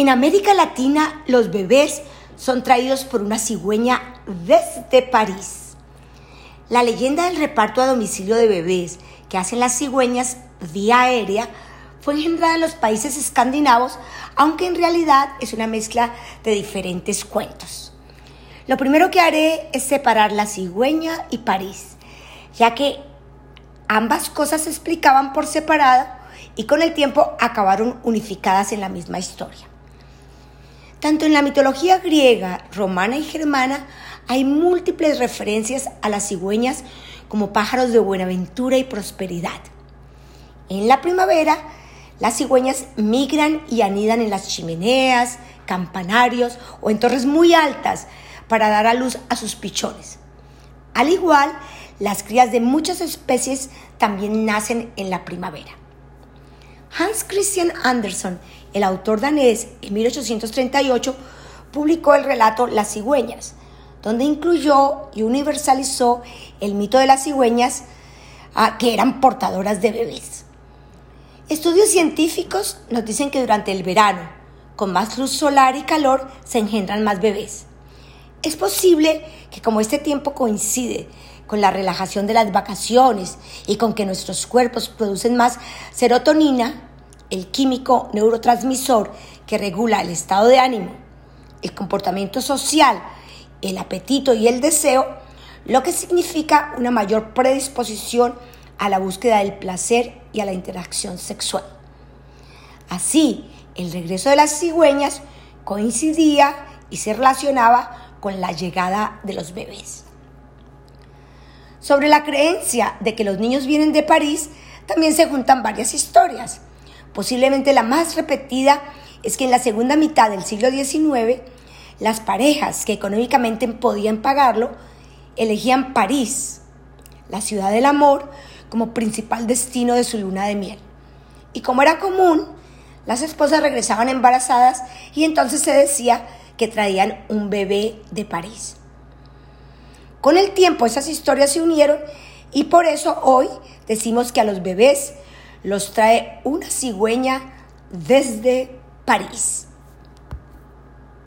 En América Latina, los bebés son traídos por una cigüeña desde París. La leyenda del reparto a domicilio de bebés que hacen las cigüeñas vía aérea fue engendrada en los países escandinavos, aunque en realidad es una mezcla de diferentes cuentos. Lo primero que haré es separar la cigüeña y París, ya que ambas cosas se explicaban por separado y con el tiempo acabaron unificadas en la misma historia. Tanto en la mitología griega, romana y germana hay múltiples referencias a las cigüeñas como pájaros de buenaventura y prosperidad. En la primavera, las cigüeñas migran y anidan en las chimeneas, campanarios o en torres muy altas para dar a luz a sus pichones. Al igual, las crías de muchas especies también nacen en la primavera. Hans Christian Andersen, el autor danés, en 1838 publicó el relato Las cigüeñas, donde incluyó y universalizó el mito de las cigüeñas ah, que eran portadoras de bebés. Estudios científicos nos dicen que durante el verano, con más luz solar y calor, se engendran más bebés. Es posible que como este tiempo coincide con la relajación de las vacaciones y con que nuestros cuerpos producen más serotonina, el químico neurotransmisor que regula el estado de ánimo, el comportamiento social, el apetito y el deseo, lo que significa una mayor predisposición a la búsqueda del placer y a la interacción sexual. Así, el regreso de las cigüeñas coincidía y se relacionaba con la llegada de los bebés. Sobre la creencia de que los niños vienen de París, también se juntan varias historias. Posiblemente la más repetida es que en la segunda mitad del siglo XIX, las parejas que económicamente podían pagarlo elegían París, la ciudad del amor, como principal destino de su luna de miel. Y como era común, las esposas regresaban embarazadas y entonces se decía que traían un bebé de París. Con el tiempo esas historias se unieron y por eso hoy decimos que a los bebés los trae una cigüeña desde París.